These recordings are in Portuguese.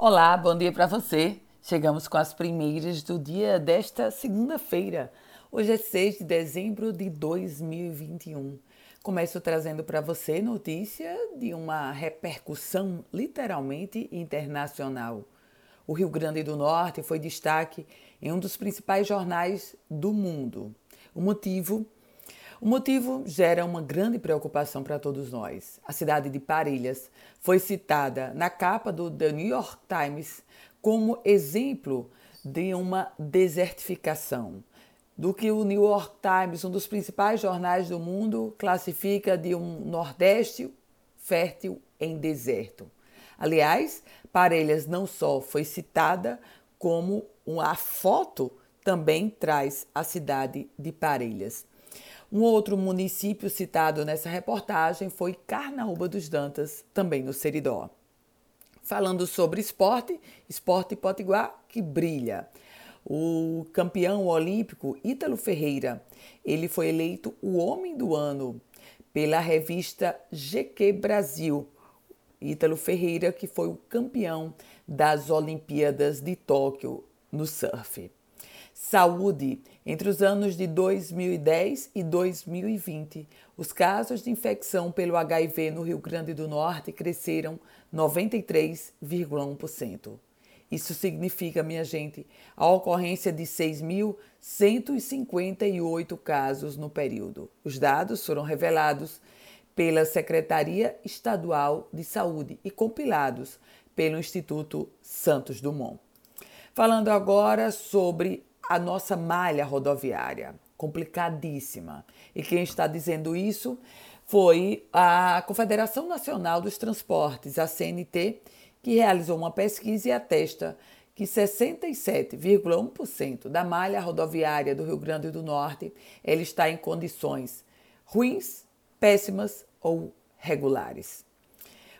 Olá, bom dia para você. Chegamos com as primeiras do dia desta segunda-feira. Hoje é 6 de dezembro de 2021. Começo trazendo para você notícia de uma repercussão literalmente internacional. O Rio Grande do Norte foi destaque em um dos principais jornais do mundo. O motivo o motivo gera uma grande preocupação para todos nós. A cidade de Parelhas foi citada na capa do The New York Times como exemplo de uma desertificação, do que o New York Times, um dos principais jornais do mundo, classifica de um Nordeste fértil em deserto. Aliás, Parelhas não só foi citada, como a foto também traz a cidade de Parelhas. Um outro município citado nessa reportagem foi Carnaúba dos Dantas, também no Seridó. Falando sobre esporte, esporte potiguar que brilha. O campeão olímpico Ítalo Ferreira, ele foi eleito o homem do ano pela revista GQ Brasil. Ítalo Ferreira, que foi o campeão das Olimpíadas de Tóquio no surf. Saúde. Entre os anos de 2010 e 2020, os casos de infecção pelo HIV no Rio Grande do Norte cresceram 93,1%. Isso significa, minha gente, a ocorrência de 6.158 casos no período. Os dados foram revelados pela Secretaria Estadual de Saúde e compilados pelo Instituto Santos Dumont. Falando agora sobre a nossa malha rodoviária, complicadíssima. E quem está dizendo isso foi a Confederação Nacional dos Transportes, a CNT, que realizou uma pesquisa e atesta que 67,1% da malha rodoviária do Rio Grande do Norte ele está em condições ruins, péssimas ou regulares.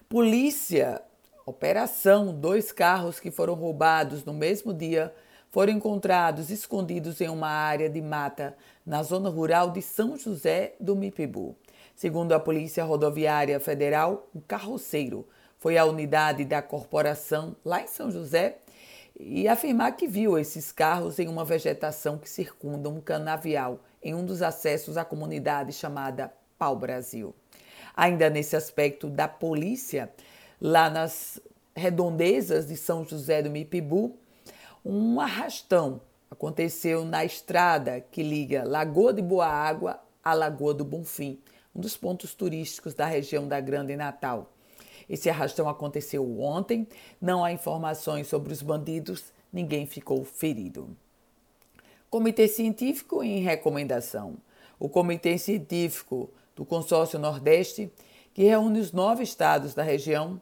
Polícia, operação, dois carros que foram roubados no mesmo dia foram encontrados escondidos em uma área de mata na zona rural de São José do Mipibu. Segundo a Polícia Rodoviária Federal, o carroceiro foi à unidade da corporação lá em São José e afirmar que viu esses carros em uma vegetação que circunda um canavial em um dos acessos à comunidade chamada Pau Brasil. Ainda nesse aspecto da polícia, lá nas redondezas de São José do Mipibu, um arrastão aconteceu na estrada que liga Lagoa de Boa Água à Lagoa do Bonfim, um dos pontos turísticos da região da Grande Natal. Esse arrastão aconteceu ontem, não há informações sobre os bandidos, ninguém ficou ferido. Comitê Científico em recomendação. O Comitê Científico do Consórcio Nordeste, que reúne os nove estados da região,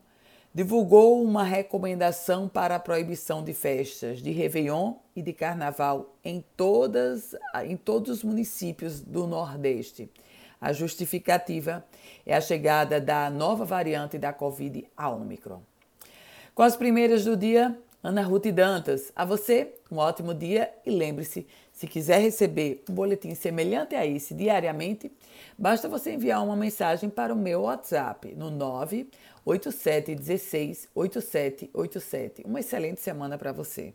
divulgou uma recomendação para a proibição de festas de Réveillon e de Carnaval em, todas, em todos os municípios do Nordeste. A justificativa é a chegada da nova variante da Covid, a Omicron. Com as primeiras do dia, Ana Ruth Dantas. A você, um ótimo dia e lembre-se, se quiser receber um boletim semelhante a esse diariamente, basta você enviar uma mensagem para o meu WhatsApp no 98716 8787. Uma excelente semana para você.